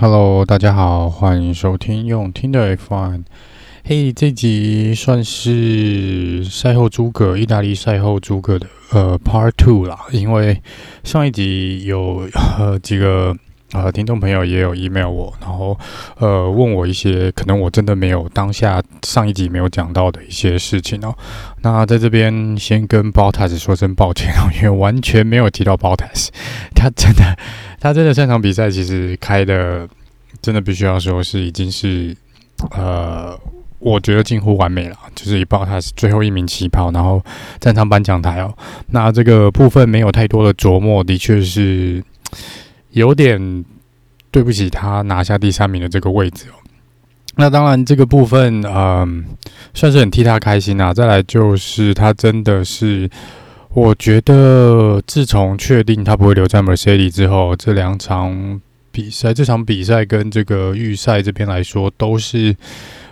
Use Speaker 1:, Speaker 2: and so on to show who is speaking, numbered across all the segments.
Speaker 1: Hello，大家好，欢迎收听用听的 F1。嘿，这集算是赛后诸葛，意大利赛后诸葛的呃 Part Two 啦。因为上一集有呃几个呃听众朋友也有 email 我，然后呃问我一些可能我真的没有当下上一集没有讲到的一些事情哦。那在这边先跟 Bottas 说声抱歉哦，因为完全没有提到 Bottas，他真的。他真的上场比赛其实开的真的必须要说是已经是呃，我觉得近乎完美了。就是一报他是最后一名起跑，然后站上颁奖台哦。那这个部分没有太多的琢磨，的确是有点对不起他拿下第三名的这个位置哦。那当然这个部分嗯、算是很替他开心啊。再来就是他真的是。我觉得自从确定他不会留在 Mercedes 之后，这两场比赛，这场比赛跟这个预赛这边来说，都是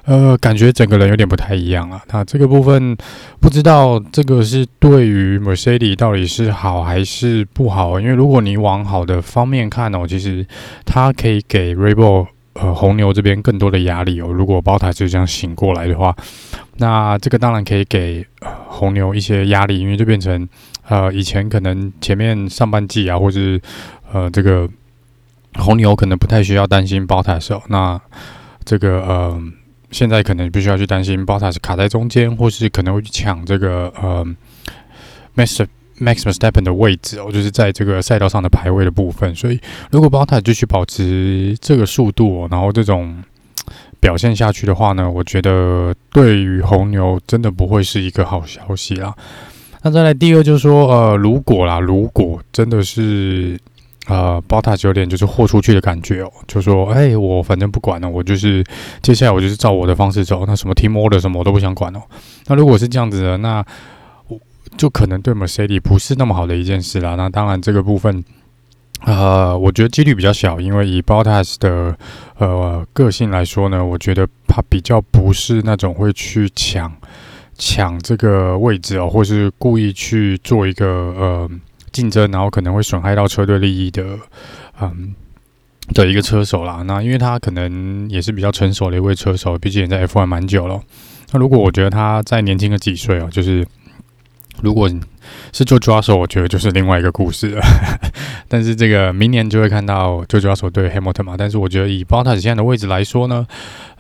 Speaker 1: 呃，感觉整个人有点不太一样啊。那这个部分不知道这个是对于 Mercedes 到底是好还是不好？因为如果你往好的方面看哦，其实它可以给 Rebel 呃红牛这边更多的压力哦。如果包塔就这样醒过来的话。那这个当然可以给红牛一些压力，因为就变成呃以前可能前面上半季啊，或是呃这个红牛可能不太需要担心包塔的时候那这个呃现在可能必须要去担心包塔是卡在中间，或是可能会去抢这个呃，Massive Max Max Verstappen 的位置哦，就是在这个赛道上的排位的部分。所以如果 b o t t a 继续保持这个速度，然后这种。表现下去的话呢，我觉得对于红牛真的不会是一个好消息啦。那再来第二就是说，呃，如果啦，如果真的是呃，Bottas 有点就是豁出去的感觉哦，就说，哎、我反正不管了，我就是接下来我就是照我的方式走，那什么 Team Order 什么我都不想管哦。那如果是这样子的，那就可能对 Mercedes 不是那么好的一件事啦。那当然这个部分。呃，我觉得几率比较小，因为以 Bottas 的呃个性来说呢，我觉得他比较不是那种会去抢抢这个位置哦，或是故意去做一个呃竞争，然后可能会损害到车队利益的嗯的一个车手啦。那因为他可能也是比较成熟的一位车手，毕竟也在 F1 蛮久了。那如果我觉得他再年轻个几岁哦，就是。如果是 George Russell，我觉得就是另外一个故事了。但是这个明年就会看到 George Russell 对 Hamilton 嘛。但是我觉得以 Bottas 现在的位置来说呢，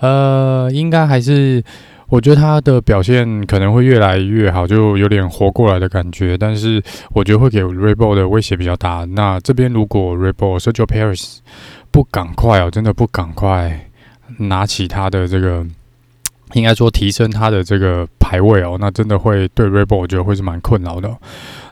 Speaker 1: 呃，应该还是我觉得他的表现可能会越来越好，就有点活过来的感觉。但是我觉得会给 Red Bull 的威胁比较大。那这边如果 Red Bull Sergio Paris 不赶快哦，真的不赶快拿起他的这个。应该说提升他的这个排位哦，那真的会对 Red Bull 我觉得会是蛮困扰的。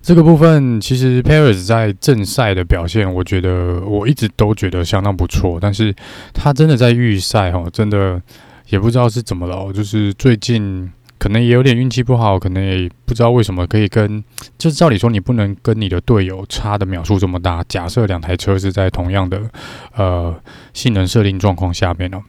Speaker 1: 这个部分其实 Perez 在正赛的表现，我觉得我一直都觉得相当不错，但是他真的在预赛哦，真的也不知道是怎么了，就是最近可能也有点运气不好，可能也不知道为什么可以跟，就是照理说你不能跟你的队友差的秒数这么大。假设两台车是在同样的呃性能设定状况下面哦。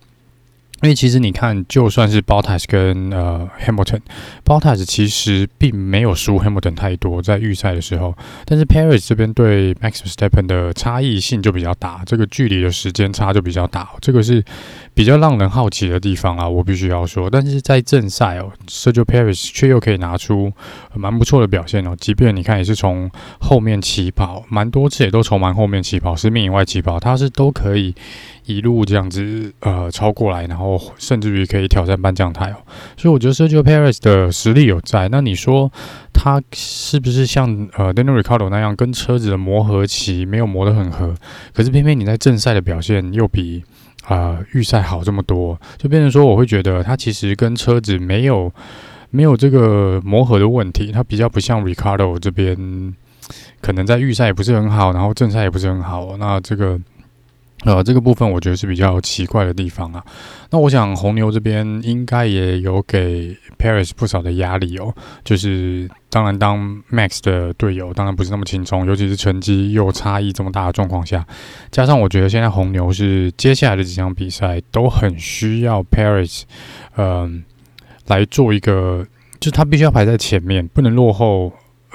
Speaker 1: 因为其实你看，就算是 Bottas 跟呃 Hamilton，Bottas 其实并没有输 Hamilton 太多在预赛的时候，但是 Perez 这边对 Max Verstappen 的差异性就比较大，这个距离的时间差就比较大，这个是比较让人好奇的地方啊，我必须要说。但是在正赛哦，Sergio Paris 却又可以拿出蛮不错的表现哦，即便你看也是从后面起跑，蛮多次也都从蛮后面起跑，十名以外起跑，他是都可以。一路这样子呃超过来，然后甚至于可以挑战颁奖台哦，所以我觉得 Sergio Paris 的实力有在。那你说他是不是像呃 Daniel Ricciardo 那样跟车子的磨合期没有磨得很合？可是偏偏你在正赛的表现又比啊预赛好这么多，就变成说我会觉得它其实跟车子没有没有这个磨合的问题，它比较不像 Ricardo 这边可能在预赛也不是很好，然后正赛也不是很好，那这个。呃，这个部分我觉得是比较奇怪的地方啊。那我想红牛这边应该也有给 Paris 不少的压力哦。就是当然当 Max 的队友当然不是那么轻松，尤其是成绩又差异这么大的状况下，加上我觉得现在红牛是接下来的几场比赛都很需要 Paris，嗯、来做一个，就是他必须要排在前面，不能落后。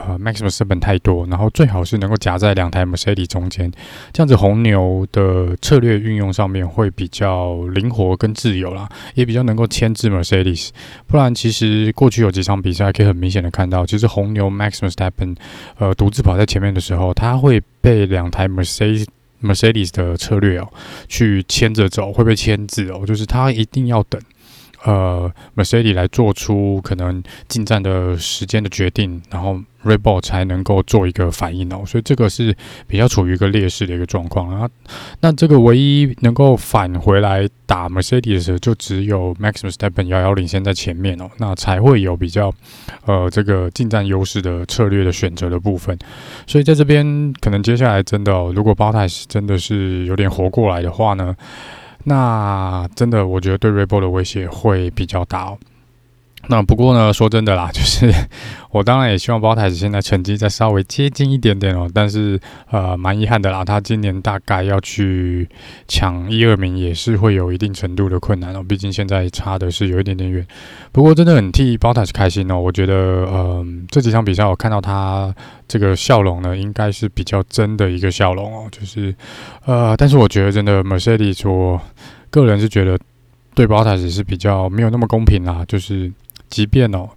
Speaker 1: 呃 Max Verstappen 太多，然后最好是能够夹在两台 Mercedes 中间，这样子红牛的策略运用上面会比较灵活跟自由啦，也比较能够牵制 Mercedes。不然，其实过去有几场比赛可以很明显的看到，其实红牛 Max Verstappen 呃独自跑在前面的时候，他会被两台 Mercedes Mercedes 的策略哦去牵着走，会被牵制哦，就是他一定要等。呃，Mercedes 来做出可能进站的时间的决定，然后 r e b o l 才能够做一个反应哦，所以这个是比较处于一个劣势的一个状况啊。那这个唯一能够返回来打 Mercedes 的时候，就只有 Max Verstappen 遥遥领先在前面哦，那才会有比较呃这个进站优势的策略的选择的部分。所以在这边可能接下来真的，如果包泰真的是有点活过来的话呢，那真的，我觉得对 Reebok 的威胁会比较大哦。那不过呢，说真的啦，就是我当然也希望包太子现在成绩再稍微接近一点点哦。但是呃，蛮遗憾的啦，他今年大概要去抢一二名也是会有一定程度的困难哦。毕竟现在差的是有一点点远。不过真的很替包太子开心哦。我觉得呃，这几场比赛我看到他这个笑容呢，应该是比较真的一个笑容哦。就是呃，但是我觉得真的 Mercedes，我个人是觉得对包太子是比较没有那么公平啦，就是。即便哦，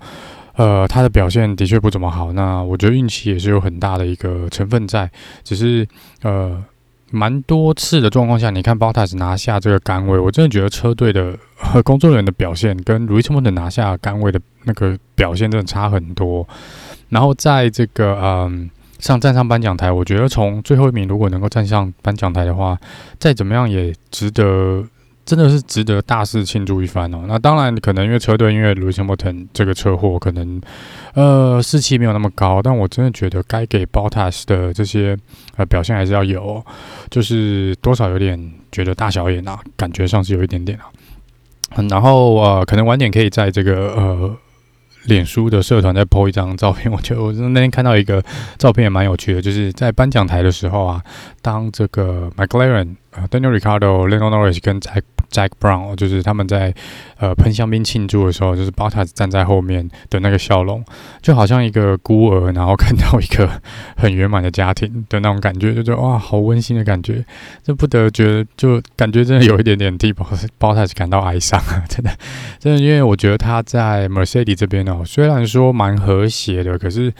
Speaker 1: 呃，他的表现的确不怎么好，那我觉得运气也是有很大的一个成分在。只是呃，蛮多次的状况下，你看 Bottas 拿下这个杆位，我真的觉得车队的和 工作人员的表现跟 Lewis Hamilton 拿下杆位的那个表现真的差很多。然后在这个嗯、上站上颁奖台，我觉得从最后一名如果能够站上颁奖台的话，再怎么样也值得。真的是值得大肆庆祝一番哦。那当然，可能因为车队因为 Lewis Hamilton 这个车祸，可能呃士气没有那么高。但我真的觉得该给 Bottas 的这些呃表现还是要有哦，就是多少有点觉得大小眼啊，感觉上是有一点点啊。嗯，然后呃，可能晚点可以在这个呃脸书的社团再 po 一张照片。我觉得我那天看到一个照片也蛮有趣的，就是在颁奖台的时候啊，当这个 McLaren 呃 Daniel Ricciardo、Lando Norris 跟在 Jack Brown 就是他们在呃喷香槟庆祝的时候，就是 Bottas 站在后面的那个笑容，就好像一个孤儿，然后看到一个很圆满的家庭的那种感觉，就觉得哇，好温馨的感觉，这不得觉得就感觉真的有一点点替 Bottas 感到哀伤啊，真的，真的，因为我觉得他在 Mercedes 这边哦，虽然说蛮和谐的，可是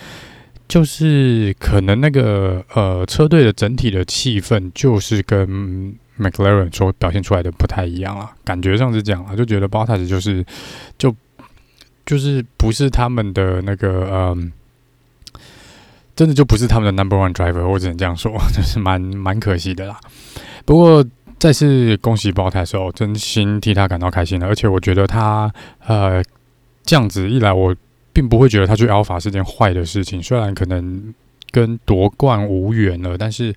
Speaker 1: 就是可能那个呃车队的整体的气氛就是跟。McLaren 所表现出来的不太一样啊，感觉上是这样啊，就觉得 Bottas 就是就就是不是他们的那个嗯，真的就不是他们的 Number One Driver，我只能这样说，就是蛮蛮可惜的啦。不过再次恭喜 Bottas 哦，真心替他感到开心了，而且我觉得他呃这样子一来，我并不会觉得他去 Alpha 是件坏的事情，虽然可能跟夺冠无缘了，但是。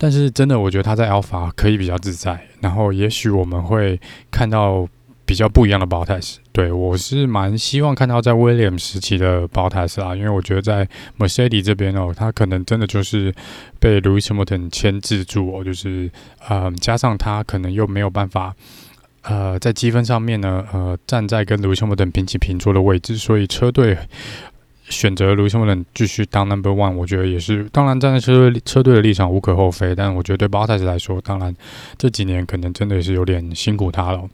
Speaker 1: 但是真的，我觉得他在 Alpha 可以比较自在，然后也许我们会看到比较不一样的 Bottas。对，我是蛮希望看到在 William 时期的 Bottas 啊，因为我觉得在 Mercedes 这边哦，他可能真的就是被 Lewis Hamilton 牵制住哦，就是呃，加上他可能又没有办法呃在积分上面呢，呃，站在跟 Lewis Hamilton 平起平坐的位置，所以车队。选择 Lewis Hamilton 继续当 Number One，我觉得也是。当然，站在车队车队的立场无可厚非，但我觉得对 Bottas 来说，当然这几年可能真的是有点辛苦他了。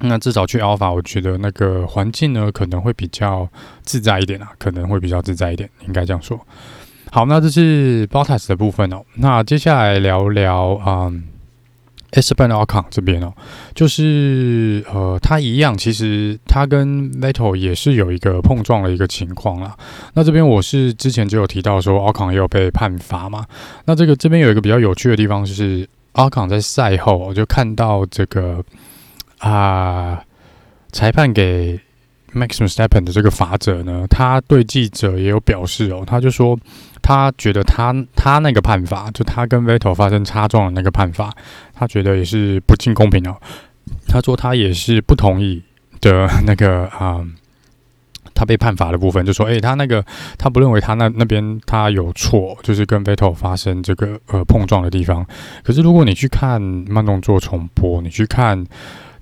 Speaker 1: 那至少去 Alpha，我觉得那个环境呢可能会比较自在一点啊，可能会比较自在一点，应该这样说。好，那这是 Bottas 的部分哦。那接下来聊聊嗯。Esteban Ocon 这边哦，就是呃，他一样，其实他跟 Vettel 也是有一个碰撞的一个情况啦。那这边我是之前就有提到说，Ocon 也有被判罚嘛。那这个这边有一个比较有趣的地方，就是 Ocon 在赛后我就看到这个啊、裁判给 Max Verstappen 的这个罚则呢，他对记者也有表示哦，他就说。他觉得他他那个判罚，就他跟 Vettel 发生擦撞的那个判罚，他觉得也是不尽公平哦。他说他也是不同意的那个 啊、他被判罚的部分，就说，诶、他那个他不认为他那那边他有错，就是跟 Vettel 发生这个呃碰撞的地方。可是如果你去看慢动作重播，你去看。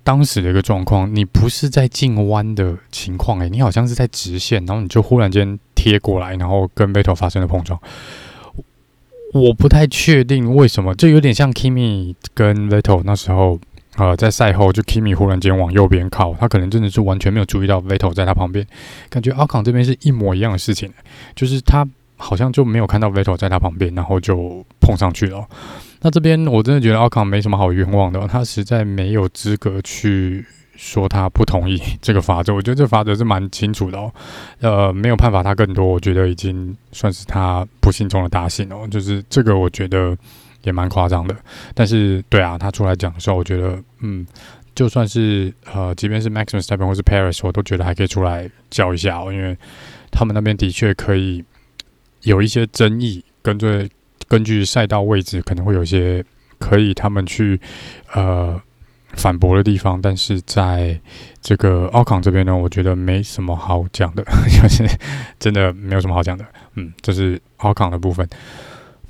Speaker 1: 当时的一个状况，你不是在进弯的情况，诶，你好像是在直线，然后你就忽然间贴过来，然后跟 v e t t e 发生了碰撞。我不太确定为什么，就有点像 Kimi 跟 v e t t e 那时候，呃，在赛后就 Kimi 忽然间往右边靠，他可能真的是完全没有注意到 v e t t e 在他旁边，感觉 Ocon 这边是一模一样的事情，就是他好像就没有看到 v e t t e 在他旁边，然后就碰上去了。那这边我真的觉得 Ocon 没什么好冤枉的，他实在没有资格去。说他不同意 这个法则，我觉得这法则是蛮清楚的哦。呃，没有判罚他更多，我觉得已经算是他不幸中的大幸哦。就是这个，我觉得也蛮夸张的。但是，对啊，他出来讲的时候，我觉得，嗯，就算是呃，即便是 Max Verstappen 或是 Paris，我都觉得还可以出来叫一下哦，因为他们那边的确可以有一些争议，根据根据赛道位置，可能会有一些可以他们去呃。反驳的地方，但是在这个奥康这边呢，我觉得没什么好讲的，就是真的没有什么好讲的。嗯，这是奥康的部分，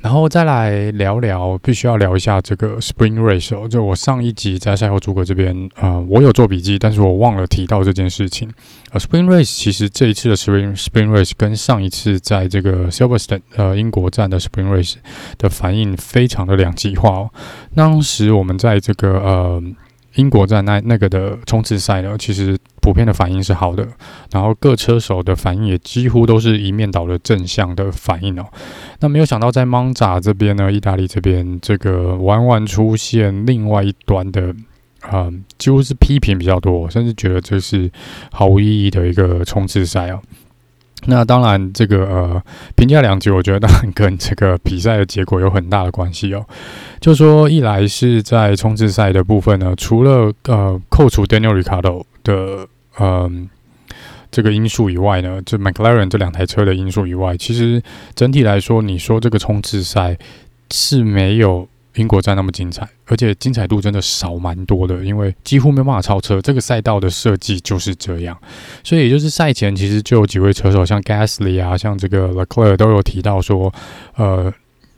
Speaker 1: 然后再来聊聊，必须要聊一下这个 Spring Race 哦。就我上一集在赛后诸葛这边，呃，我有做笔记，但是我忘了提到这件事情。呃，Spring Race 其实这一次的 Spring Spring Race 跟上一次在这个 Silverstone 呃英国站的 Spring Race 的反应非常的两极化哦。当时我们在这个呃。英国站那那个的冲刺赛呢，其实普遍的反应是好的，然后各车手的反应也几乎都是一面倒的正向的反应哦。那没有想到在 Monza 这边呢，意大利这边这个往往出现另外一端的，啊、几乎是批评比较多，甚至觉得这是毫无意义的一个冲刺赛哦。那当然，这个呃评价两局，我觉得当然跟这个比赛的结果有很大的关系哦。就说一来是在冲刺赛的部分呢，除了呃扣除 Daniel Ricardo 的呃这个因素以外呢，就 McLaren 这两台车的因素以外，其实整体来说，你说这个冲刺赛是没有。英国站那么精彩，而且精彩度真的少蛮多的，因为几乎没办法超车。这个赛道的设计就是这样，所以也就是赛前其实就有几位车手，像 Gasly 啊，像这个 Leclerc 都有提到说，呃，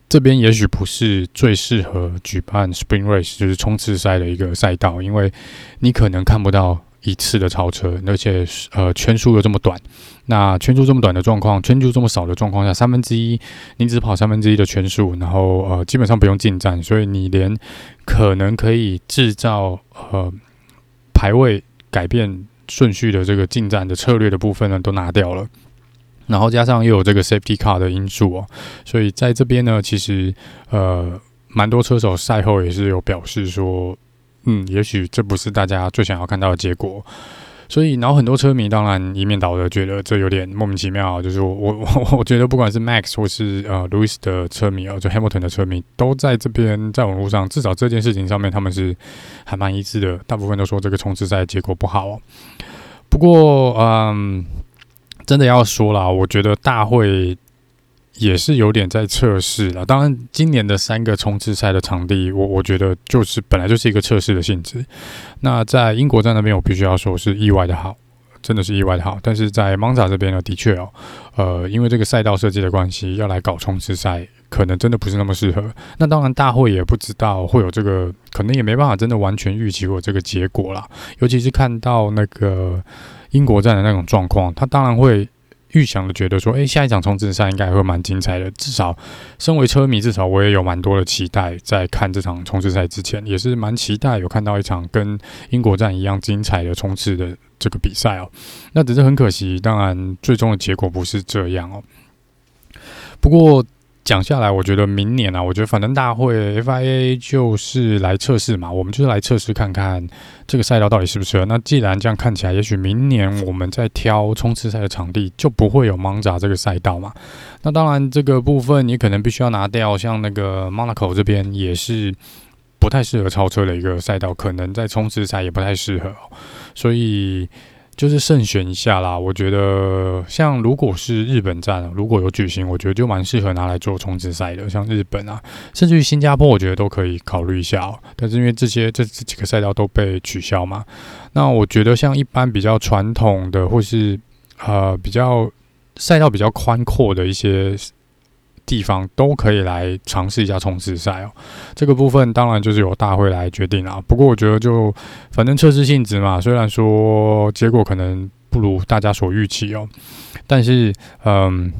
Speaker 1: 这边也许不是最适合举办 Spring Race，就是冲刺赛的一个赛道，因为你可能看不到。一次的超车，而且呃圈数又这么短，那圈数这么短的状况，圈数这么少的状况下，三分之一你只跑三分之一的圈数，然后呃基本上不用进站，所以你连可能可以制造呃排位改变顺序的这个进站的策略的部分呢都拿掉了，然后加上又有这个 safety car 的因素哦，所以在这边呢，其实呃蛮多车手赛后也是有表示说。嗯，也许这不是大家最想要看到的结果，所以然后很多车迷当然一面倒的觉得这有点莫名其妙。就是我 我我觉得不管是 Max 或是呃 Lewis 的车迷啊，就 Hamilton 的车迷都在这边在网络上，至少这件事情上面他们是还蛮一致的。大部分都说这个冲刺赛结果不好。不过嗯，真的要说啦，我觉得大会。也是有点在测试了。当然，今年的三个冲刺赛的场地，我我觉得就是本来就是一个测试的性质。那在英国站那边，我必须要说是意外的好，真的是意外的好。但是在 Monza 这边呢，的确哦，呃，因为这个赛道设计的关系，要来搞冲刺赛，可能真的不是那么适合。那当然，大会也不知道会有这个，可能也没办法真的完全预期过这个结果啦。尤其是看到那个英国站的那种状况，他当然会。预想的觉得说，诶、下一场冲刺赛应该会蛮精彩的。至少，身为车迷，至少我也有蛮多的期待。在看这场冲刺赛之前，也是蛮期待有看到一场跟英国站一样精彩的冲刺的这个比赛哦。那只是很可惜，当然最终的结果不是这样哦。不过。讲下来，我觉得明年啊，我觉得反正大会 FIA 就是来测试嘛，我们就是来测试看看这个赛道到底适不适合。那既然这样看起来，也许明年我们在挑冲刺赛的场地就不会有蒙扎这个赛道嘛。那当然，这个部分你可能必须要拿掉，像那个 Monaco 这边也是不太适合超车的一个赛道，可能在冲刺赛也不太适合，所以。就是慎选一下啦，我觉得像如果是日本站，如果有举行，我觉得就蛮适合拿来做冲刺赛的。像日本啊，甚至于新加坡，我觉得都可以考虑一下喔。但是因为这些这这几个赛道都被取消嘛，那我觉得像一般比较传统的，或是呃比较赛道比较宽阔的一些。地方都可以来尝试一下冲刺赛哦，这个部分当然就是由大会来决定啦。不过我觉得就反正测试性质嘛，虽然说结果可能不如大家所预期哦。但是，嗯，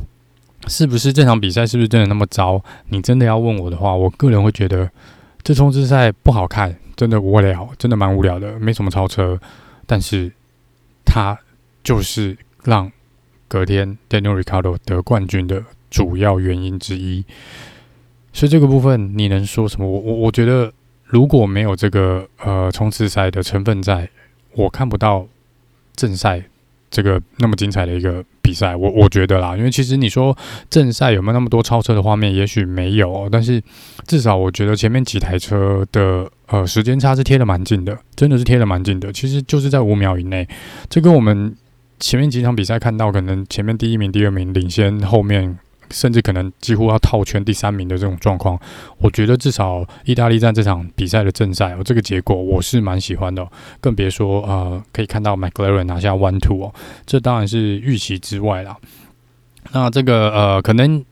Speaker 1: 是不是这场比赛是不是真的那么糟？你真的要问我的话，我个人会觉得这冲刺赛不好看，真的无聊，真的蛮无聊的，没什么超车。但是，它就是让隔天 Daniel Ricardo 得冠军的主要原因之一。所以这个部分你能说什么？我我我觉得。如果没有这个呃冲刺赛的成分在，我看不到正赛这个那么精彩的一个比赛。我我觉得啦，因为其实你说正赛有没有那么多超车的画面，也许没有，但是至少我觉得前面几台车的呃时间差是贴得蛮近的，真的是贴得蛮近的。其实就是在五秒以内，这跟我们前面几场比赛看到，可能前面第一名、第二名领先后面。甚至可能几乎要套圈第三名的这种状况，我觉得至少意大利站这场比赛的正赛哦，这个结果我是蛮喜欢的，更别说呃可以看到 McLaren 拿下 One Two 哦，这当然是预期之外啦。那这个呃，可能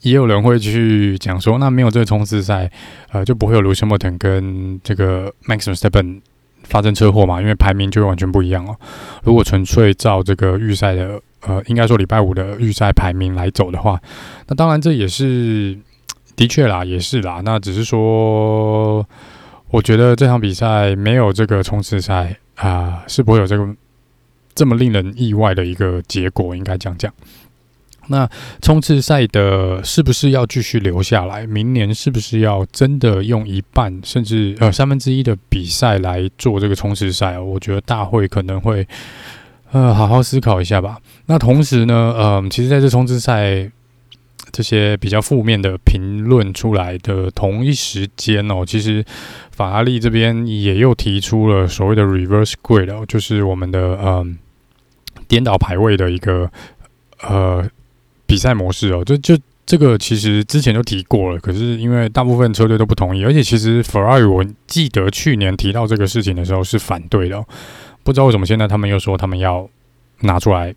Speaker 1: 也有人会去讲说，那没有这个冲刺赛，呃，就不会有 Lewis Hamilton 跟这个 Max Verstappen 发生车祸嘛？因为排名就完全不一样哦。如果纯粹照这个预赛的。呃，应该说礼拜五的预赛排名来走的话，那当然这也是的确啦，也是啦。那只是说，我觉得这场比赛没有这个冲刺赛啊，是不会有这个这么令人意外的一个结果，应该这样讲。那冲刺赛的是不是要继续留下来？明年是不是要真的用一半甚至呃三分之一的比赛来做这个冲刺赛？我觉得大会可能会。呃，好好思考一下吧。那同时呢，呃，其实在这冲刺赛这些比较负面的评论出来的同一时间哦，其实法拉利这边也又提出了所谓的 reverse grid 哦，就是我们的呃颠倒排位的一个呃比赛模式哦。就就这个其实之前就提过了，可是因为大部分车队都不同意，而且其实 Ferrari 我记得去年提到这个事情的时候是反对的。不知道为什么现在他们又说他们要拿出来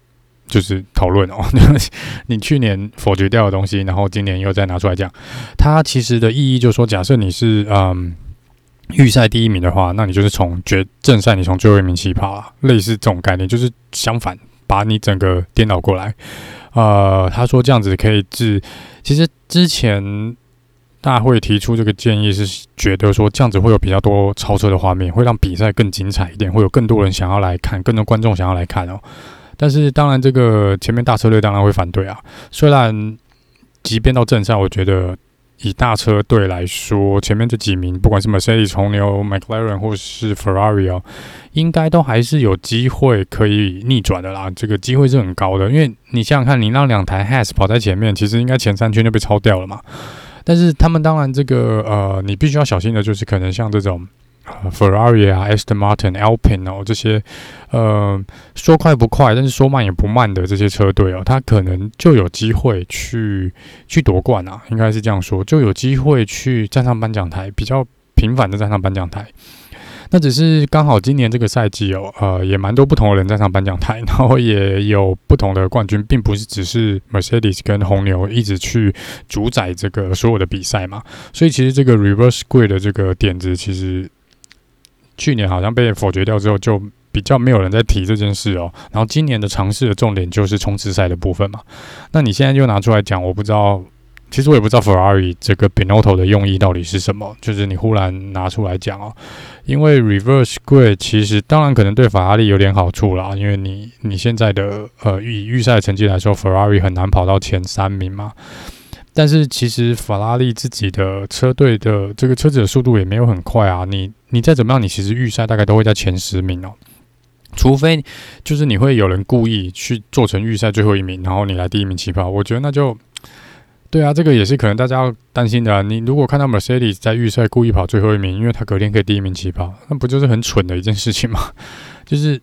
Speaker 1: 就是讨论哦，你去年否决掉的东西，然后今年又再拿出来讲，它其实的意义就是说，假设你是嗯预赛第一名的话，那你就是从决正赛你从最后一名起跑啊，类似这种概念，就是相反把你整个颠倒过来。呃，他说这样子可以治，其实之前。大会提出这个建议是觉得说这样子会有比较多超车的画面，会让比赛更精彩一点，会有更多人想要来看，更多观众想要来看哦。但是当然，这个前面大车队当然会反对啊。虽然即便到正赛，我觉得以大车队来说，前面这几名不管是 Mercedes、红牛、McLaren 或是 Ferrari 哦，应该都还是有机会可以逆转的啦。这个机会是很高的，因为你想想看，你让两台 Haas 跑在前面，其实应该前三圈就被超掉了嘛。但是他们当然这个呃，你必须要小心的，就是可能像这种，Ferrari 啊、Aston Martin、Alpine 哦这些呃，说快不快，但是说慢也不慢的这些车队哦，他可能就有机会去去夺冠啊，应该是这样说，就有机会去站上颁奖台，比较频繁的站上颁奖台。那只是刚好今年这个赛季哦，呃，也蛮多不同的人站上颁奖台，然后也有不同的冠军，并不是只是 Mercedes 跟红牛一直去主宰这个所有的比赛嘛。所以其实这个 Reverse Grid 的这个点子，其实去年好像被否决掉之后，就比较没有人在提这件事哦。然后今年的尝试的重点就是冲刺赛的部分嘛。那你现在就拿出来讲，我不知道。其实我也不知道 Ferrari 这个 Binotto 的用意到底是什么，就是你忽然拿出来讲哦，因为 Reverse Grid 其实当然可能对法拉利有点好处啦，因为你你现在的呃以预赛成绩来说，Ferrari 很难跑到前三名嘛。但是其实法拉利自己的车队的这个车子的速度也没有很快啊，你你再怎么样，你其实预赛大概都会在前十名哦，除非就是你会有人故意去做成预赛最后一名，然后你来第一名起跑，我觉得那就。对啊，这个也是可能大家要担心的啊。你如果看到 Mercedes 在预赛故意跑最后一名，因为他隔天可以第一名起跑，那不就是很蠢的一件事情吗？就是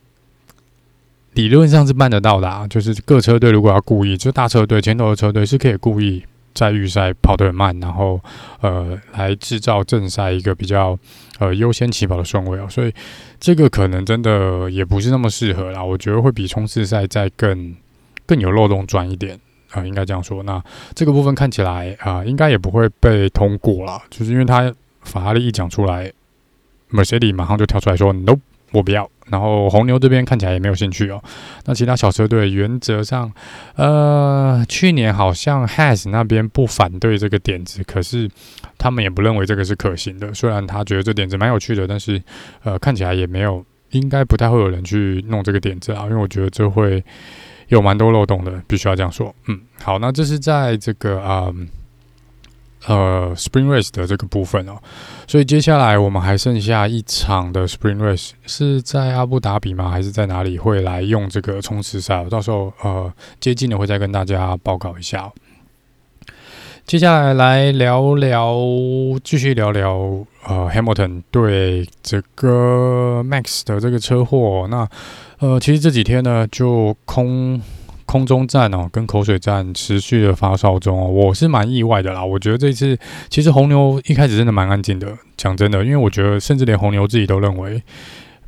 Speaker 1: 理论上是办得到的啊。就是各车队如果要故意，就大车队前头的车队是可以故意在预赛跑得很慢，然后呃来制造正赛一个比较呃优先起跑的顺位哦。所以这个可能真的也不是那么适合啦。我觉得会比冲刺赛再更更有漏洞钻一点。啊、应该这样说。那这个部分看起来啊、应该也不会被通过啦，就是因为他法拉利一讲出来，Mercedes 马上就跳出来说 “no”，我不要。然后红牛这边看起来也没有兴趣哦。那其他小车队原则上，呃，去年好像 Has 那边不反对这个点子，可是他们也不认为这个是可行的。虽然他觉得这点子蛮有趣的，但是呃，看起来也没有，应该不太会有人去弄这个点子啊。因为我觉得这会有蛮多漏洞的，必须要这样说。嗯，好，那这是在这个啊。呃，Spring Race 的这个部分哦，所以接下来我们还剩下一场的 Spring Race 是在阿布达比吗？还是在哪里会来用这个冲刺赛？到时候呃接近的会再跟大家报告一下。接下来来聊聊，继续聊聊呃 Hamilton 对这个 Max 的这个车祸。那呃，其实这几天呢就空。空中战哦，跟口水战持续的发烧中哦，我是蛮意外的啦。我觉得这次其实红牛一开始真的蛮安静的，讲真的，因为我觉得甚至连红牛自己都认为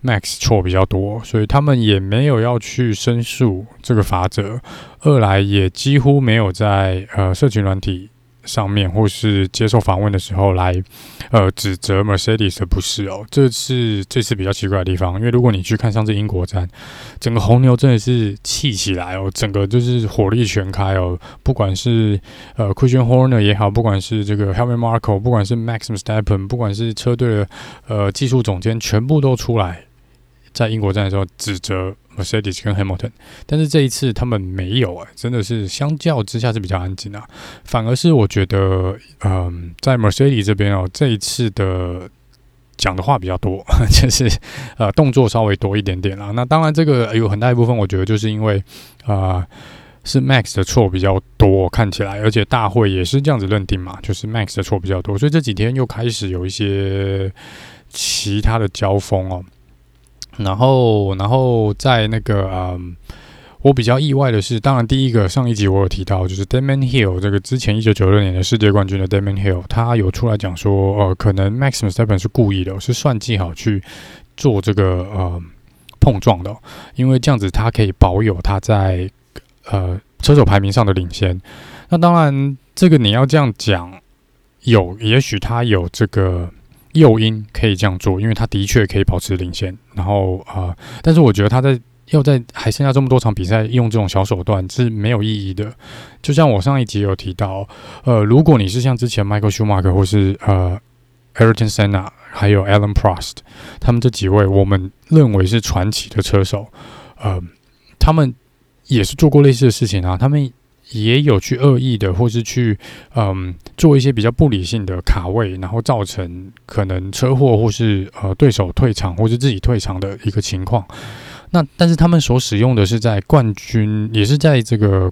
Speaker 1: Max 错比较多，所以他们也没有要去申诉这个法则。二来也几乎没有在呃社群软体。上面或是接受访问的时候来，呃，指责 Mercedes 的不是哦，这是这次比较奇怪的地方。因为如果你去看上次英国站，整个红牛真的是气起来哦，整个就是火力全开哦，不管是呃 Christian Horner 也好，不管是这个 h e l m e t Marko，不管是 Max i m s t e p p e n 不管是车队的呃技术总监，全部都出来在英国站的时候指责。Mercedes 跟 Hamilton，但是这一次他们没有啊，真的是相较之下是比较安静啊。反而是我觉得，嗯，在 Mercedes 这边哦，这一次的讲的话比较多，就是呃动作稍微多一点点啦。那当然这个有很大一部分，我觉得就是因为啊、是 Max 的错比较多，看起来，而且大会也是这样子认定嘛，就是 Max 的错比较多，所以这几天又开始有一些其他的交锋哦。然后，然后在那个，嗯，我比较意外的是，当然第一个上一集我有提到，就是 Damon Hill 这个之前一九九六年的世界冠军的 Damon Hill，他有出来讲说，呃，可能 Max Verstappen 是故意的，是算计好去做这个呃碰撞的，因为这样子他可以保有他在呃车手排名上的领先。那当然，这个你要这样讲，有也许他有这个。诱因可以这样做，因为他的确可以保持领先。然后啊、但是我觉得他在要在还剩下这么多场比赛用这种小手段是没有意义的。就像我上一集有提到，呃，如果你是像之前 Michael Schumacher 或是呃 Ayrton Senna 还有 Alan Prost 他们这几位我们认为是传奇的车手，呃，他们也是做过类似的事情啊，他们。也有去恶意的，或是去嗯做一些比较不理性的卡位，然后造成可能车祸，或是呃对手退场，或是自己退场的一个情况。那但是他们所使用的是在冠军，也是在这个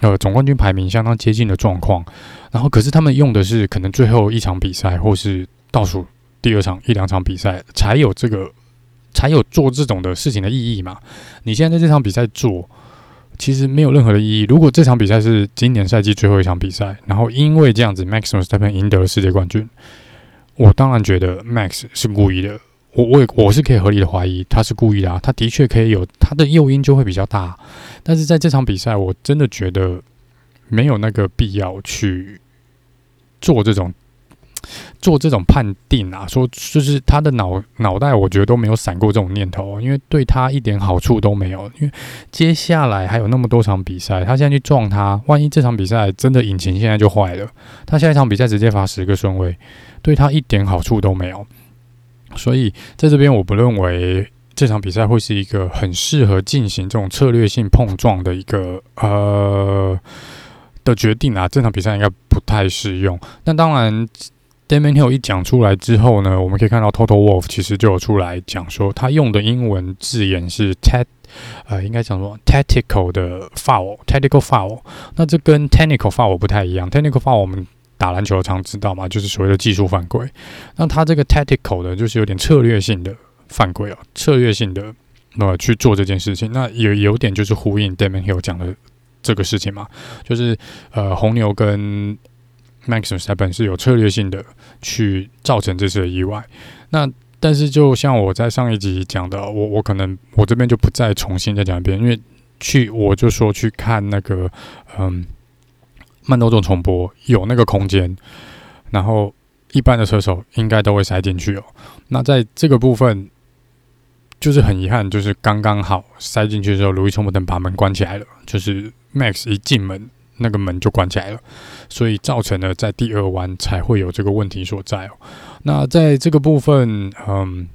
Speaker 1: 呃总冠军排名相当接近的状况。然后可是他们用的是可能最后一场比赛，或是倒数第二场一两场比赛才有这个才有做这种的事情的意义嘛？你现在在这场比赛做。其实没有任何的意义。如果这场比赛是今年赛季最后一场比赛，然后因为这样子，Max Verstappen 赢得了世界冠军，我当然觉得 Max 是故意的。我我也我是可以合理的怀疑他是故意的啊，他的确可以有他的诱因就会比较大。但是在这场比赛，我真的觉得没有那个必要去做这种。做这种判定啊，说就是他的脑脑袋，我觉得都没有闪过这种念头，因为对他一点好处都没有。因为接下来还有那么多场比赛，他现在去撞他，万一这场比赛真的引擎现在就坏了，他下一场比赛直接罚十个顺位，对他一点好处都没有。所以在这边，我不认为这场比赛会是一个很适合进行这种策略性碰撞的一个呃的决定啊。这场比赛应该不太适用。那当然。Damon Hill 一讲出来之后呢，我们可以看到 Total Wolf 其实就有出来讲说，他用的英文字眼是 tat，呃，应该讲说 tactical 的 foul，tactical foul。那这跟 technical foul 不太一样，technical foul 我们打篮球常知道嘛，就是所谓的技术犯规。那他这个 tactical 的，就是有点策略性的犯规啊，策略性的呃去做这件事情。那也有点就是呼应 Damon Hill 讲的这个事情嘛，就是呃红牛跟 Max seven 是有策略性的去造成这次的意外。那但是就像我在上一集讲的，我我可能我这边就不再重新再讲一遍，因为去我就说去看那个嗯慢动作重播有那个空间，然后一般的车手应该都会塞进去哦。那在这个部分就是很遗憾，就是刚刚好塞进去的时候，路易斯·汉密尔顿把门关起来了，就是 Max 一进门，那个门就关起来了，所以造成了在第二弯才会有这个问题所在哦。那在这个部分，嗯，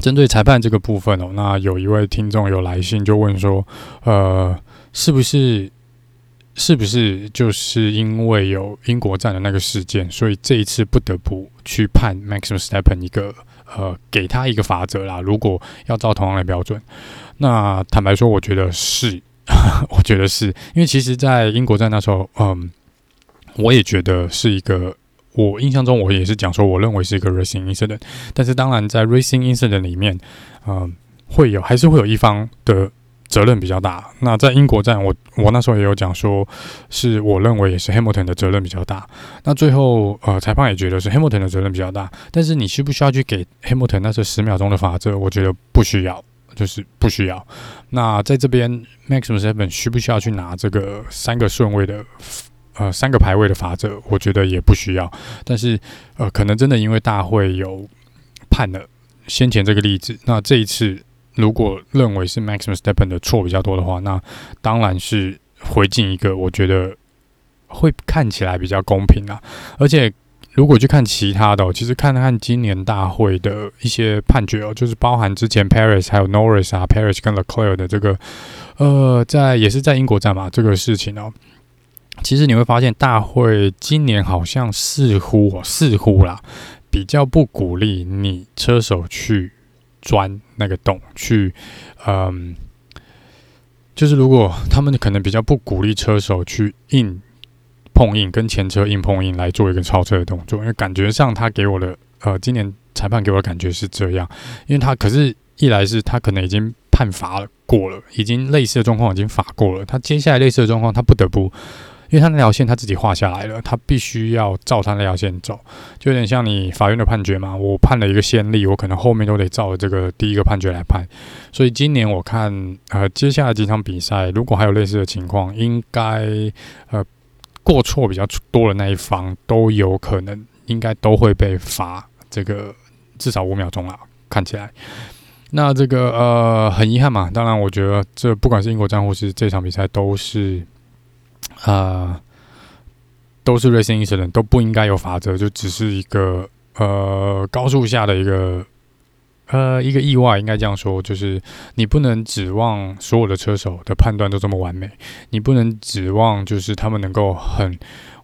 Speaker 1: 针对裁判这个部分哦，那有一位听众有来信就问说，呃，是不是是不是就是因为有英国站的那个事件，所以这一次不得不去判 Max Verstappen 一个。呃，给他一个罚则啦。如果要照同样的标准，那坦白说，我觉得是，我觉得是因为其实，在英国站那时候，嗯，我也觉得是一个，我印象中我也是讲说，我认为是一个 racing incident。但是当然，在 racing incident 里面，嗯，会有还是会有一方的。责任比较大。那在英国站，我我那时候也有讲说，是我认为也是 Hamilton 的责任比较大。那最后，呃，裁判也觉得是 Hamilton 的责任比较大。但是你需不需要去给 Hamilton 那是十秒钟的罚则？我觉得不需要，就是不需要。那在这边，Max Verstappen 需不需要去拿这个三个顺位的，呃，三个排位的法则？我觉得也不需要。但是，呃，可能真的因为大会有判了先前这个例子，那这一次。如果认为是 Max Verstappen 的错比较多的话，那当然是回敬一个，我觉得会看起来比较公平啊。而且如果去看其他的，其实看看今年大会的一些判决哦，就是包含之前 Paris 还有 Norris 啊，Paris 跟 Leclerc 的这个，呃，在也是在英国站嘛，这个事情哦，其实你会发现大会今年好像似乎哦，似乎啦，比较不鼓励你车手去。钻那个洞去，嗯，就是如果他们可能比较不鼓励车手去硬碰硬，跟前车硬碰硬来做一个超车的动作，因为感觉上他给我的，呃，今年裁判给我的感觉是这样，因为他可是一来是他可能已经判罚了过了，已经类似的状况已经罚过了，他接下来类似的状况他不得不。因为他那条线他自己画下来了，他必须要照他那条线走，就有点像你法院的判决嘛。我判了一个先例，我可能后面都得照着这个第一个判决来判。所以今年我看，呃，接下来几场比赛，如果还有类似的情况，应该呃过错比较多的那一方都有可能，应该都会被罚这个至少五秒钟啦。看起来，那这个呃很遗憾嘛。当然，我觉得这不管是英国站或是这场比赛都是。啊、都是 racing incident，都不应该有罚则，就只是一个呃高速下的一个呃一个意外，应该这样说，就是你不能指望所有的车手的判断都这么完美，你不能指望就是他们能够很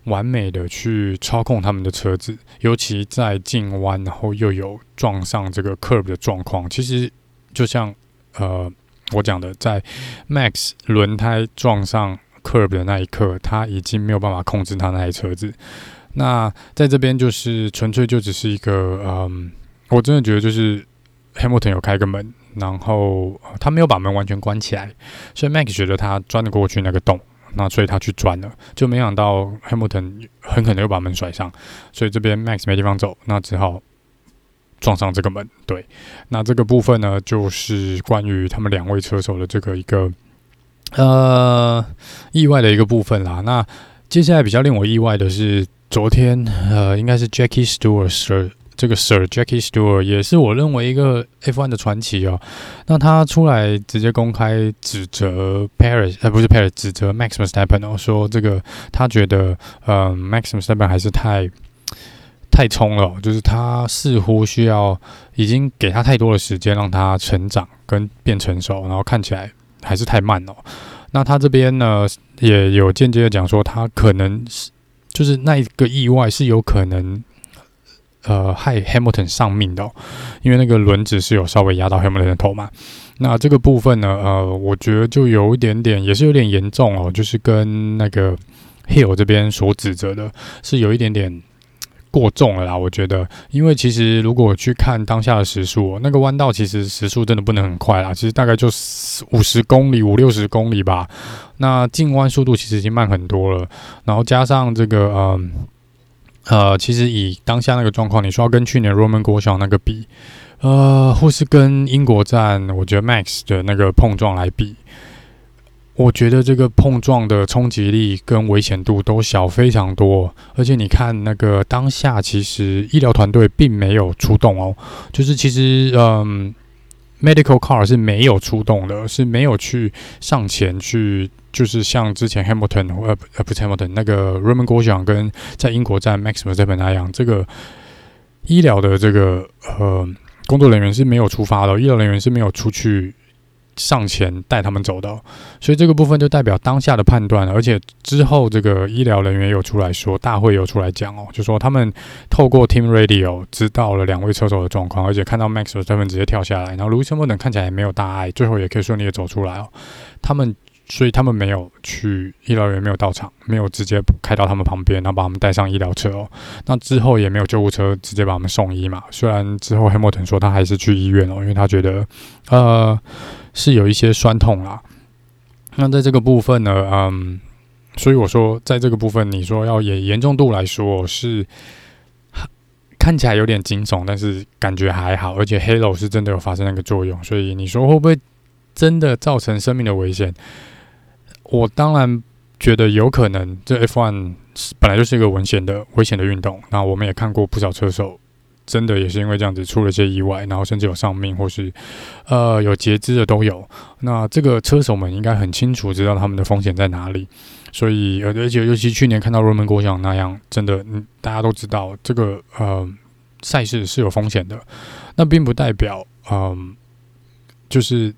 Speaker 1: 完美的去操控他们的车子，尤其在进弯然后又有撞上这个 curb 的状况，其实就像呃我讲的，在 Max 轮胎撞上。curb 的那一刻，他已经没有办法控制他那台车子。那在这边就是纯粹就只是一个，嗯，我真的觉得就是 Hamilton 有开个门，然后他没有把门完全关起来，所以 Max 觉得他钻得过去那个洞，那所以他去钻了，就没想到 Hamilton 很可能又把门甩上，所以这边 Max 没地方走，那只好撞上这个门。对，那这个部分呢，就是关于他们两位车手的这个一个。呃，意外的一个部分啦。那接下来比较令我意外的是，昨天呃，应该是 Jackie Stewart 这个 Sir Jackie Stewart 也是我认为一个 F1 的传奇哦。那他出来直接公开指责 Paris，呃，不是 Paris，指责 Max Verstappen 哦，说这个他觉得呃 Max Verstappen 还是太太冲了，就是他似乎需要已经给他太多的时间让他成长跟变成熟，然后看起来。还是太慢了。那他这边呢，也有间接的讲说，他可能是就是那一个意外是有可能，呃，害 Hamilton 丧命的，因为那个轮子是有稍微压到 Hamilton 的头嘛。那这个部分呢，呃，我觉得就有一点点，也是有点严重哦，就是跟那个 Hill 这边所指责的是有一点点。过重了啦，我觉得，因为其实如果去看当下的时速，那个弯道其实时速真的不能很快啦，其实大概就五十公里、五六十公里吧。那进弯速度其实已经慢很多了，然后加上这个，嗯，呃其实以当下那个状况，你说要跟去年 Roman 国小那个比，呃，或是跟英国站，我觉得 Max 的那个碰撞来比。我觉得这个碰撞的冲击力跟危险度都小非常多，而且你看那个当下，其实医疗团队并没有出动哦。就是其实，嗯 medical car 是没有出动的，是没有去上前去，就是像之前 Hamilton 呃呃不是 Hamilton 那个 Romain Grosjean 跟在英国站 Max Verstappen 那样，这个医疗的这个呃工作人员是没有出发的，医疗人员是没有出去。上前带他们走的，所以这个部分就代表当下的判断，而且之后这个医疗人员有出来说，大会有出来讲哦，就说他们透过 Team Radio 知道了两位车手的状况，而且看到 Max 的身份直接跳下来，然后 Lewis Hamilton 看起来也没有大碍，最后也可以顺利的走出来哦。他们所以他们没有去医疗员没有到场，没有直接开到他们旁边，然后把他们带上医疗车哦。那之后也没有救护车直接把他们送医嘛。虽然之后黑莫腾说他还是去医院哦，因为他觉得呃。是有一些酸痛啦，那在这个部分呢，嗯，所以我说，在这个部分，你说要严严重度来说，是看起来有点惊悚，但是感觉还好，而且 Halo 是真的有发生那个作用，所以你说会不会真的造成生命的危险？我当然觉得有可能，这 F1 本来就是一个危险的危险的运动，那我们也看过不少车手。真的也是因为这样子出了些意外，然后甚至有丧命或是呃有截肢的都有。那这个车手们应该很清楚知道他们的风险在哪里，所以而且尤其去年看到 Romain Grosjean 那样，真的大家都知道这个呃赛事是有风险的。那并不代表嗯、就是。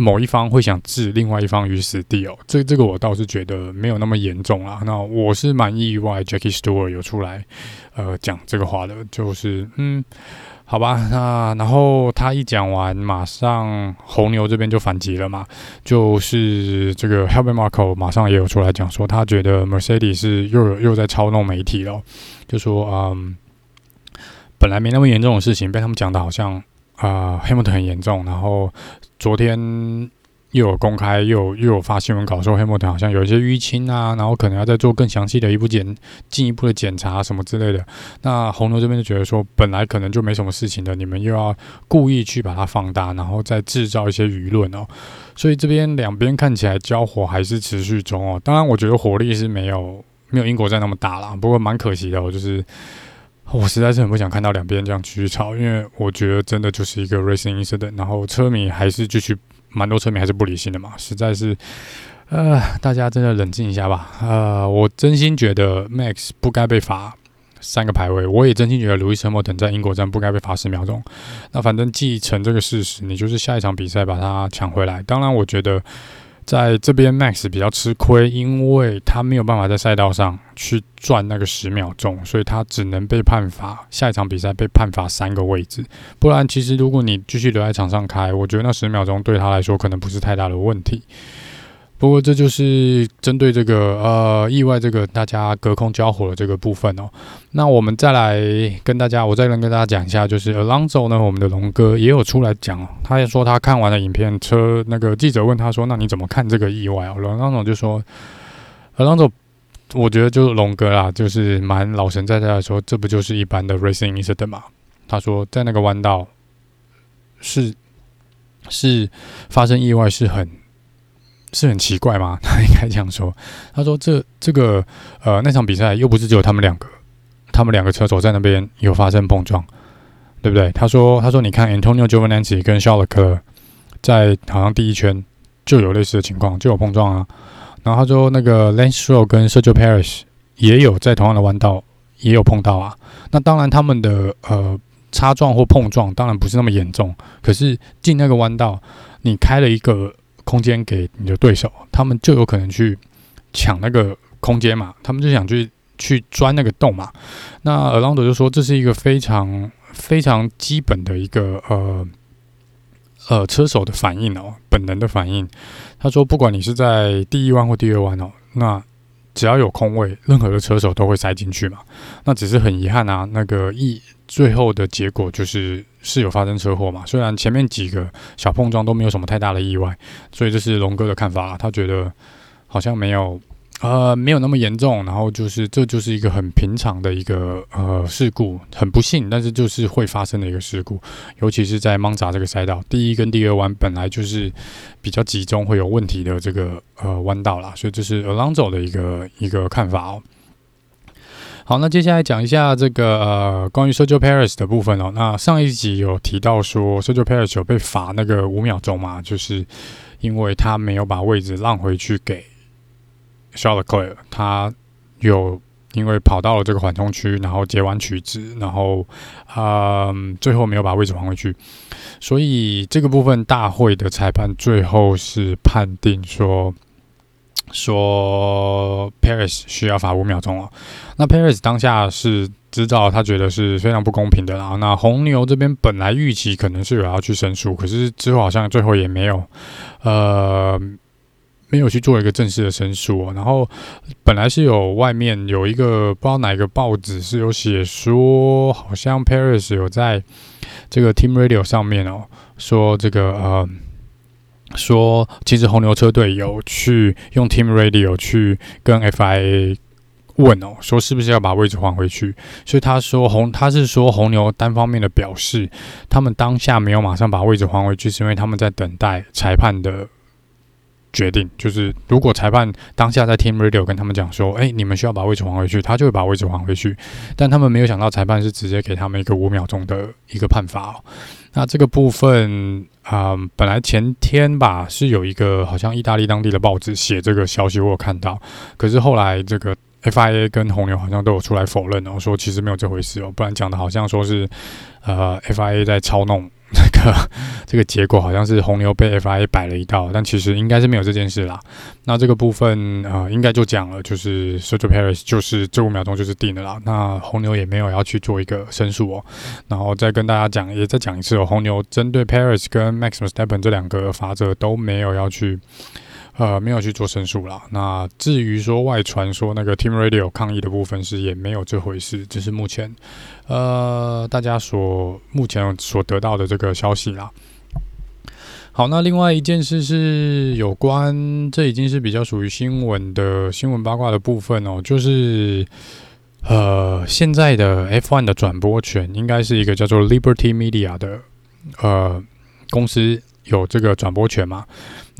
Speaker 1: 某一方会想置另外一方于死地哦，这这个我倒是觉得没有那么严重啦。那我是蛮意外，Jackie Stewart 有出来呃讲这个话的，就是嗯，好吧，那然后他一讲完，马上红牛这边就反击了嘛，就是这个 Helmut Marko 马上也有出来讲说，他觉得 Mercedes 是又又在操弄媒体了，就说嗯，本来没那么严重的事情，被他们讲的好像。啊、黑幕团很严重，然后昨天又有公开，又有又有发新闻稿说 Hamilton 好像有一些淤青啊，然后可能要再做更详细的一步检进一步的检查什么之类的。那红牛这边就觉得说，本来可能就没什么事情的，你们又要故意去把它放大，然后再制造一些舆论哦。所以这边两边看起来交火还是持续中哦。当然，我觉得火力是没有没有英国站那么大啦，不过蛮可惜的哦，就是。我实在是很不想看到两边这样继续吵，因为我觉得真的就是一个 racing incident，然后车迷还是继续，蛮多车迷还是不理性的嘛，实在是，呃，大家真的冷静一下吧，呃，我真心觉得 Max 不该被罚三个排位，我也真心觉得 Lewis Hamilton 在英国站不该被罚十秒钟，那反正既成这个事实，你就是下一场比赛把它抢回来，当然我觉得。在这边，Max 比较吃亏，因为他没有办法在赛道上去赚那个十秒钟，所以他只能被判罚下一场比赛被判罚三个位置。不然，其实如果你继续留在场上开，我觉得那十秒钟对他来说可能不是太大的问题。不过这就是针对这个呃意外这个大家隔空交火的这个部分哦。那我们再来跟大家，我再来跟大家讲一下，就是 Alonso 呢，我们的龙哥也有出来讲，他也说他看完了影片，车那个记者问他说：“那你怎么看这个意外？”哦，Alonso 就说：“Alonso，我觉得就是龙哥啦，就是蛮老神在在的说，这不就是一般的 racing incident 嘛？”他说在那个弯道是是发生意外是很。是很奇怪吗？他应该这样说。他说这：“这个呃，那场比赛又不是只有他们两个，他们两个车手在那边有发生碰撞，对不对？”他说：“他说你看，Antonio Giovinazzi 跟 Charles Leclerc 在好像第一圈就有类似的情况，就有碰撞啊。然后他说那个 Lance Stroll 跟 Sergio Perez 也有在同样的弯道也有碰到啊。那当然他们的呃擦撞或碰撞当然不是那么严重，可是进那个弯道，你开了一个。”空间给你的对手，他们就有可能去抢那个空间嘛，他们就想去去钻那个洞嘛。那 Alonso 就说这是一个非常非常基本的一个呃呃车手的反应哦，本能的反应。他说，不管你是在第一弯或第二弯哦，那只要有空位，任何的车手都会塞进去嘛。那只是很遗憾啊，那个一最后的结果就是。是有发生车祸嘛？虽然前面几个小碰撞都没有什么太大的意外，所以这是龙哥的看法。他觉得好像没有呃没有那么严重，然后就是这就是一个很平常的一个呃事故，很不幸，但是就是会发生的一个事故。尤其是在蒙扎这个赛道，第一跟第二弯本来就是比较集中会有问题的这个呃弯道啦，所以这是 Alonso 的一个一个看法哦。好，那接下来讲一下这个呃关于 Sergio Perez 的部分哦。那上一集有提到说 Sergio Perez 有被罚那个五秒钟嘛，就是因为他没有把位置让回去给 Charles Leclerc，他有。因为跑到了这个缓冲区，然后截完取直，然后，嗯，最后没有把位置还回去，所以这个部分大会的裁判最后是判定说，说 Paris 需要罚五秒钟了。那 Paris 当下是知道，他觉得是非常不公平的啦。那红牛这边本来预期可能是有要去申诉，可是之后好像最后也没有，呃。没有去做一个正式的申诉哦，然后本来是有外面有一个不知道哪个报纸是有写说，好像 Paris 有在这个 Team Radio 上面哦，说这个呃，说其实红牛车队有去用 Team Radio 去跟 FIA 问哦，说是不是要把位置还回去，所以他说红他是说红牛单方面的表示，他们当下没有马上把位置还回去，是因为他们在等待裁判的。决定就是，如果裁判当下在 Team Radio 跟他们讲说：“哎，你们需要把位置还回去”，他就会把位置还回去。但他们没有想到，裁判是直接给他们一个五秒钟的一个判罚哦。那这个部分嗯、本来前天吧是有一个好像意大利当地的报纸写这个消息，我有看到。可是后来这个 FIA 跟红牛好像都有出来否认然后，说其实没有这回事哦，不然讲的好像说是呃 FIA 在操弄。这个结果好像是红牛被 FIA 摆了一道，但其实应该是没有这件事啦。那这个部分啊、呃，应该就讲了，就是 Sergio Paris 就是这五秒钟就是定的啦。那红牛也没有要去做一个申诉哦。然后再跟大家讲，也再讲一次哦，红牛针对 Paris 跟 Max Verstappen 这两个法则都没有要去。呃，没有去做申诉啦。那至于说外传说那个 Team Radio 抗议的部分是也没有这回事，这是目前呃大家所目前所得到的这个消息啦。好，那另外一件事是有关，这已经是比较属于新闻的新闻八卦的部分哦，就是呃现在的 F1 的转播权应该是一个叫做 Liberty Media 的呃公司。有这个转播权嘛？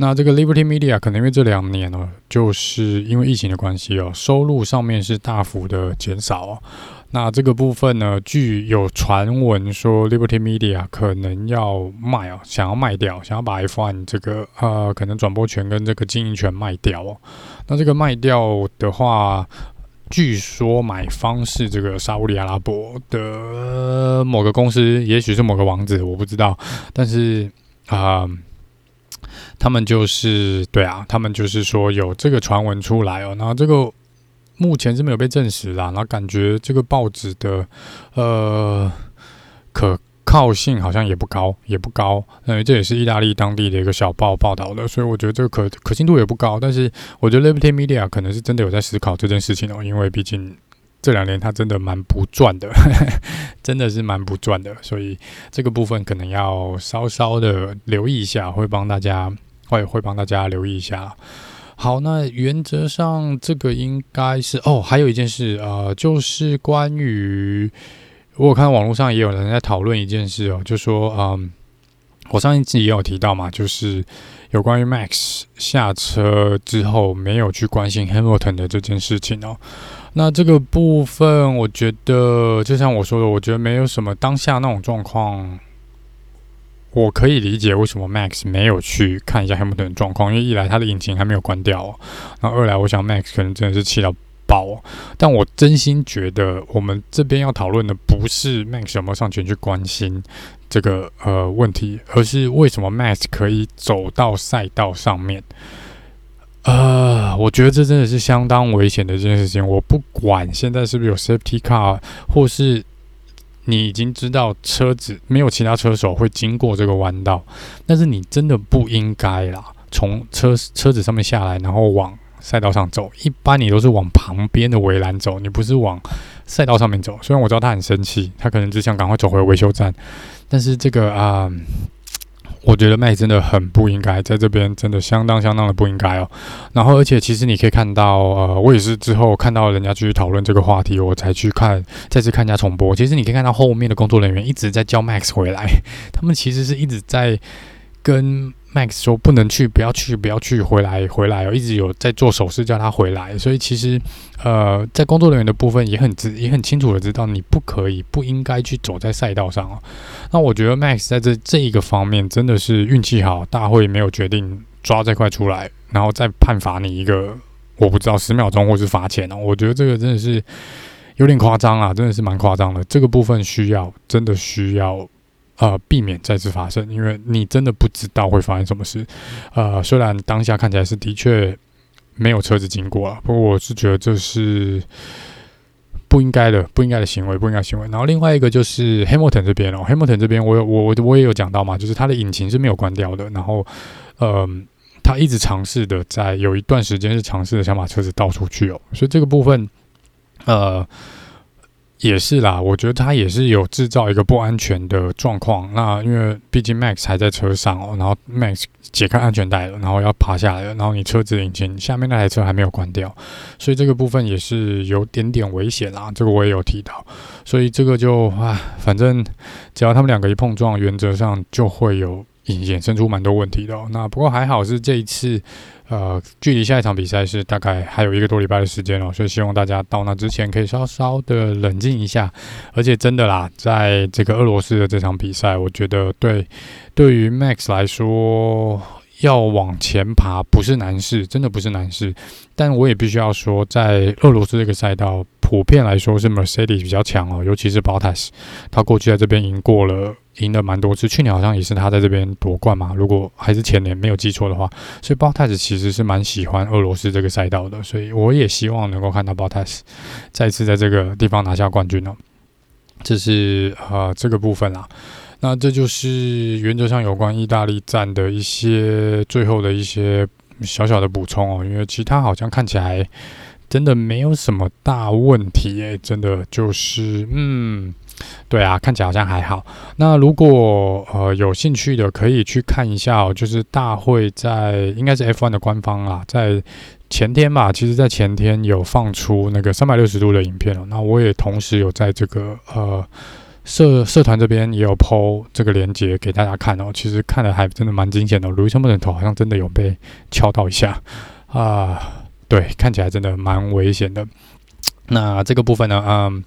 Speaker 1: 那这个 Liberty Media 可能因为这两年哦，就是因为疫情的关系哦，收入上面是大幅的减少哦。那这个部分呢，据有传闻说 Liberty Media 可能要卖哦，想要卖掉，想要把 F1 这个呃可能转播权跟这个经营权卖掉哦。那这个卖掉的话，据说买方是这个沙乌地阿拉伯的某个公司，也许是某个王子，我不知道，但是。啊、他们就是对啊，他们就是说有这个传闻出来哦，然后这个目前是没有被证实啦，然后感觉这个报纸的呃可靠性好像也不高，也不高，因为这也是意大利当地的一个小报报道的，所以我觉得这个可可信度也不高，但是我觉得 Liberty Media 可能是真的有在思考这件事情哦，因为毕竟。这两年他真的蛮不赚的，真的是蛮不赚的，所以这个部分可能要稍稍的留意一下，会帮大家会会帮大家留意一下。好，那原则上这个应该是哦，还有一件事呃，就是关于我有看网络上也有人在讨论一件事哦，就说嗯，我上一次也有提到嘛，就是有关于 Max 下车之后没有去关心 Hamilton 的这件事情哦。那这个部分，我觉得就像我说的，我觉得没有什么当下那种状况，我可以理解为什么 Max 没有去看一下 Hamilton 的状况，因为一来他的引擎还没有关掉，那二来我想 Max 可能真的是气到爆。但我真心觉得，我们这边要讨论的不是 Max 有没有上前去关心这个呃问题，而是为什么 Max 可以走到赛道上面。呃，我觉得这真的是相当危险的一件事情。我不管现在是不是有 safety car，或是你已经知道车子没有其他车手会经过这个弯道，但是你真的不应该啦，从车车子上面下来，然后往赛道上走。一般你都是往旁边的围栏走，你不是往赛道上面走。虽然我知道他很生气，他可能只想赶快走回维修站，但是这个啊。我觉得麦真的很不应该在这边，真的相当相当的不应该哦。然后，而且其实你可以看到，呃，我也是之后看到人家去讨论这个话题，我才去看，再次看一下重播。其实你可以看到后面的工作人员一直在叫 Max 回来，他们其实是一直在跟 Max 说不能去，不要去，不要去，回来，回来哦，一直有在做手势叫他回来。所以其实，呃，在工作人员的部分也很知，也很清楚的知道你不可以，不应该去走在赛道上哦。那我觉得 Max 在这这一个方面真的是运气好，大会没有决定抓这块出来，然后再判罚你一个，我不知道十秒钟或是罚钱哦。我觉得这个真的是有点夸张啊，真的是蛮夸张的。这个部分需要，真的需要。呃，避免再次发生，因为你真的不知道会发生什么事。呃，虽然当下看起来是的确没有车子经过啊，不过我是觉得这是不应该的，不应该的行为，不应该行为。然后另外一个就是 Hamilton 这边哦，Hamilton 这边我有我我我也有讲到嘛，就是他的引擎是没有关掉的，然后呃，他一直尝试的在有一段时间是尝试的想把车子倒出去哦，所以这个部分呃。也是啦，我觉得他也是有制造一个不安全的状况。那因为毕竟 Max 还在车上哦，然后 Max 解开安全带了，然后要爬下来了，然后你车子引擎下面那台车还没有关掉，所以这个部分也是有点点危险啦。这个我也有提到，所以这个就啊，反正只要他们两个一碰撞，原则上就会有。衍生出蛮多问题的哦。那不过还好是这一次，呃，距离下一场比赛是大概还有一个多礼拜的时间哦，所以希望大家到那之前可以稍稍的冷静一下。而且真的啦，在这个俄罗斯的这场比赛，我觉得对对于 Max 来说，要往前爬不是难事，真的不是难事。但我也必须要说，在俄罗斯这个赛道，普遍来说是 Mercedes 比较强哦，尤其是 Bottas，他过去在这边赢过了。赢了蛮多次，去年好像也是他在这边夺冠嘛。如果还是前年没有记错的话，所以 Bottas 其实是蛮喜欢俄罗斯这个赛道的，所以我也希望能够看到 Bottas 再次在这个地方拿下冠军哦。这是呃这个部分啦。那这就是原则上有关意大利站的一些最后的一些小小的补充哦，因为其他好像看起来真的没有什么大问题诶，真的就是嗯。对啊，看起来好像还好。那如果呃有兴趣的，可以去看一下哦。就是大会在应该是 F1 的官方啊，在前天吧，其实在前天有放出那个三百六十度的影片哦。那我也同时有在这个呃社社团这边也有 po 这个链接给大家看哦。其实看的还真的蛮惊险的，卢森堡的头好像真的有被敲到一下啊。对，看起来真的蛮危险的。那这个部分呢，嗯。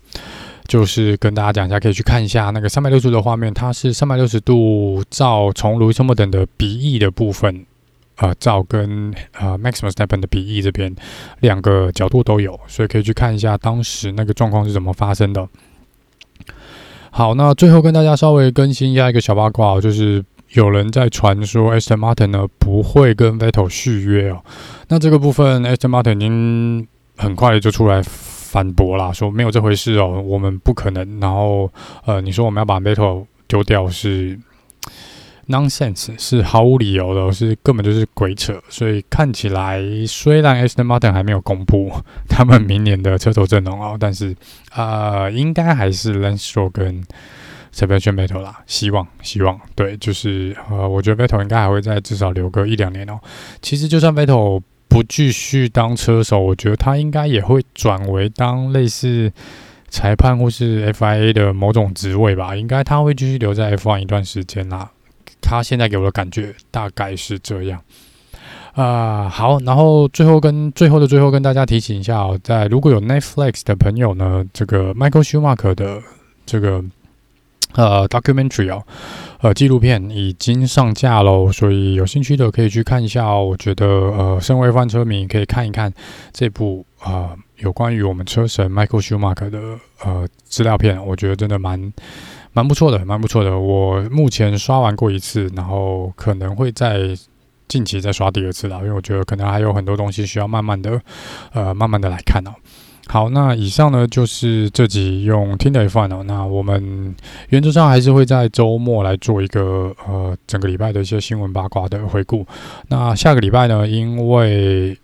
Speaker 1: 就是跟大家讲一下，可以去看一下那个三百六十度的画面，它是三百六十度照从路易斯·汉密尔顿的鼻翼的部分，呃，照跟呃，Maximus Neppen 的鼻翼这边两个角度都有，所以可以去看一下当时那个状况是怎么发生的。好，那最后跟大家稍微更新一下一个小八卦哦，就是有人在传说 Aston Martin 呢不会跟 Vettel 续约哦，那这个部分 Aston Martin 已经很快就出来。反驳啦，说没有这回事哦，我们不可能。然后，呃，你说我们要把 Vettel 丢掉是 nonsense，是毫无理由的，是根本就是鬼扯。所以看起来，虽然 Aston Martin 还没有公布他们明年的车手阵容哦，但是啊、呃，应该还是 Lance Stroll 跟 Sebastian Vettel 啦。希望，希望，对，就是呃，我觉得 Vettel 应该还会再至少留个一两年哦。其实就算 Vettel 不继续当车手，我觉得他应该也会转为当类似裁判或是 FIA 的某种职位吧。应该他会继续留在 F1 一段时间啦。他现在给我的感觉大概是这样。啊、好，然后最后跟最后的最后跟大家提醒一下哦，在如果有 Netflix 的朋友呢，这个 Michael Schumacher 的这个。呃，documentary 哦，呃，纪录片已经上架喽，所以有兴趣的可以去看一下哦。我觉得，呃，身为翻车迷可以看一看这部呃有关于我们车神 Michael Schumacher 的呃资料片，我觉得真的蛮蛮不错的，蛮不错的。我目前刷完过一次，然后可能会在近期再刷第二次了，因为我觉得可能还有很多东西需要慢慢的呃慢慢的来看哦。好，那以上呢就是这集用听的 F1 哦。那我们原则上还是会在周末来做一个呃整个礼拜的一些新闻八卦的回顾。那下个礼拜呢，因为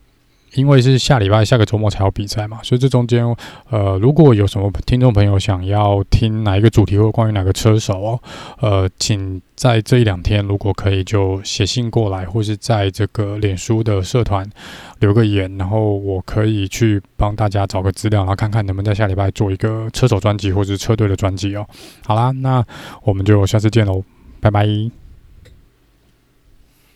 Speaker 1: 因为是下礼拜下个周末才有比赛嘛，所以这中间，呃，如果有什么听众朋友想要听哪一个主题或关于哪个车手哦，呃，请在这一两天，如果可以就写信过来，或是在这个脸书的社团留个言，然后我可以去帮大家找个资料，然后看看能不能在下礼拜做一个车手专辑或者是车队的专辑哦。好啦，那我们就下次见喽，拜拜。